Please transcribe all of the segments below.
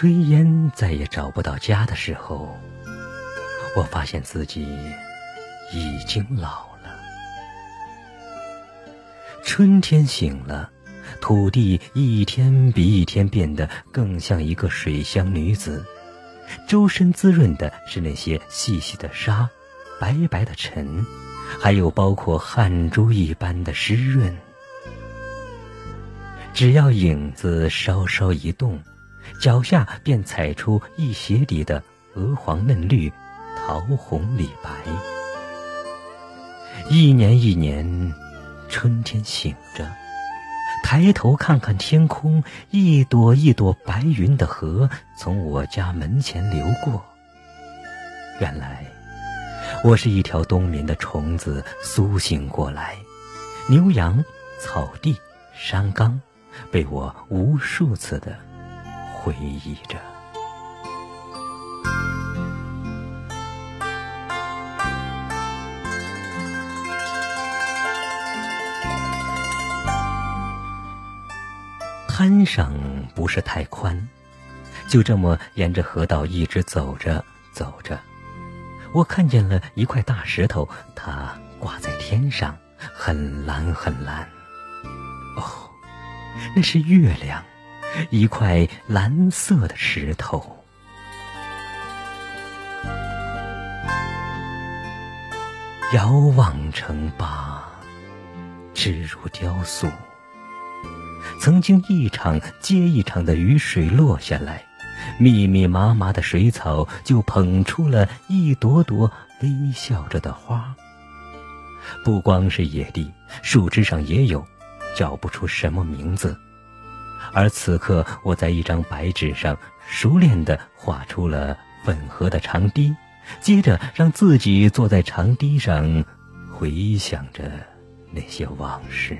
炊烟再也找不到家的时候，我发现自己已经老了。春天醒了，土地一天比一天变得更像一个水乡女子，周身滋润的是那些细细的沙，白白的尘，还有包括汗珠一般的湿润。只要影子稍稍一动。脚下便踩出一鞋底的鹅黄嫩绿、桃红李白。一年一年，春天醒着，抬头看看天空，一朵一朵白云的河从我家门前流过。原来，我是一条冬眠的虫子苏醒过来，牛羊、草地、山岗，被我无数次的。回忆着，滩上不是太宽，就这么沿着河道一直走着走着，我看见了一块大石头，它挂在天上，很蓝很蓝。哦，那是月亮。一块蓝色的石头，遥望城坝，直如雕塑。曾经一场接一场的雨水落下来，密密麻麻的水草就捧出了一朵朵微笑着的花。不光是野地，树枝上也有，叫不出什么名字。而此刻，我在一张白纸上熟练地画出了粉河的长堤，接着让自己坐在长堤上，回想着那些往事。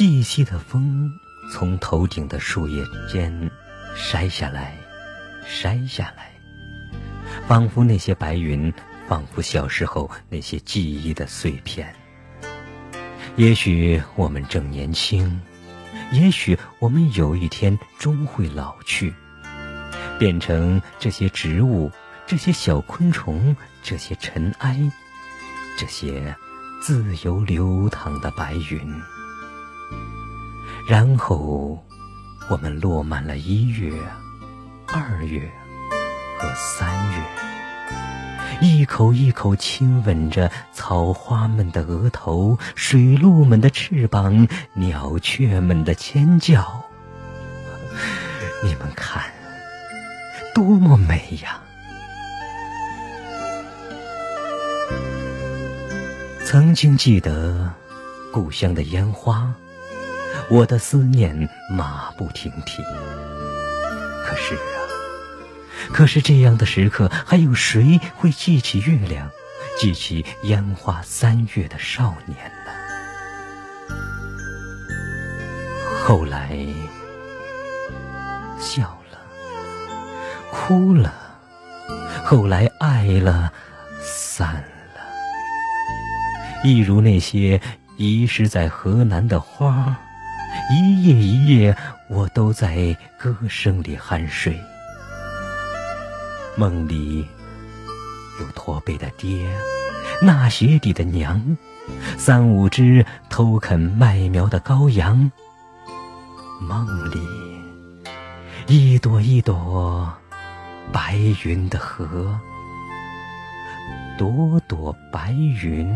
细细的风从头顶的树叶间筛下来，筛下来，仿佛那些白云，仿佛小时候那些记忆的碎片。也许我们正年轻，也许我们有一天终会老去，变成这些植物、这些小昆虫、这些尘埃、这些自由流淌的白云。然后，我们落满了一月、二月和三月，一口一口亲吻着草花们的额头、水鹿们的翅膀、鸟雀们的尖叫。你们看，多么美呀！曾经记得故乡的烟花。我的思念马不停蹄。可是啊，可是这样的时刻，还有谁会记起月亮，记起烟花三月的少年呢？后来笑了，哭了，后来爱了，散了，一如那些遗失在河南的花。一夜一夜，我都在歌声里酣睡。梦里有驼背的爹，纳鞋底的娘，三五只偷啃麦苗的羔羊。梦里一朵一朵白云的河，朵朵白云。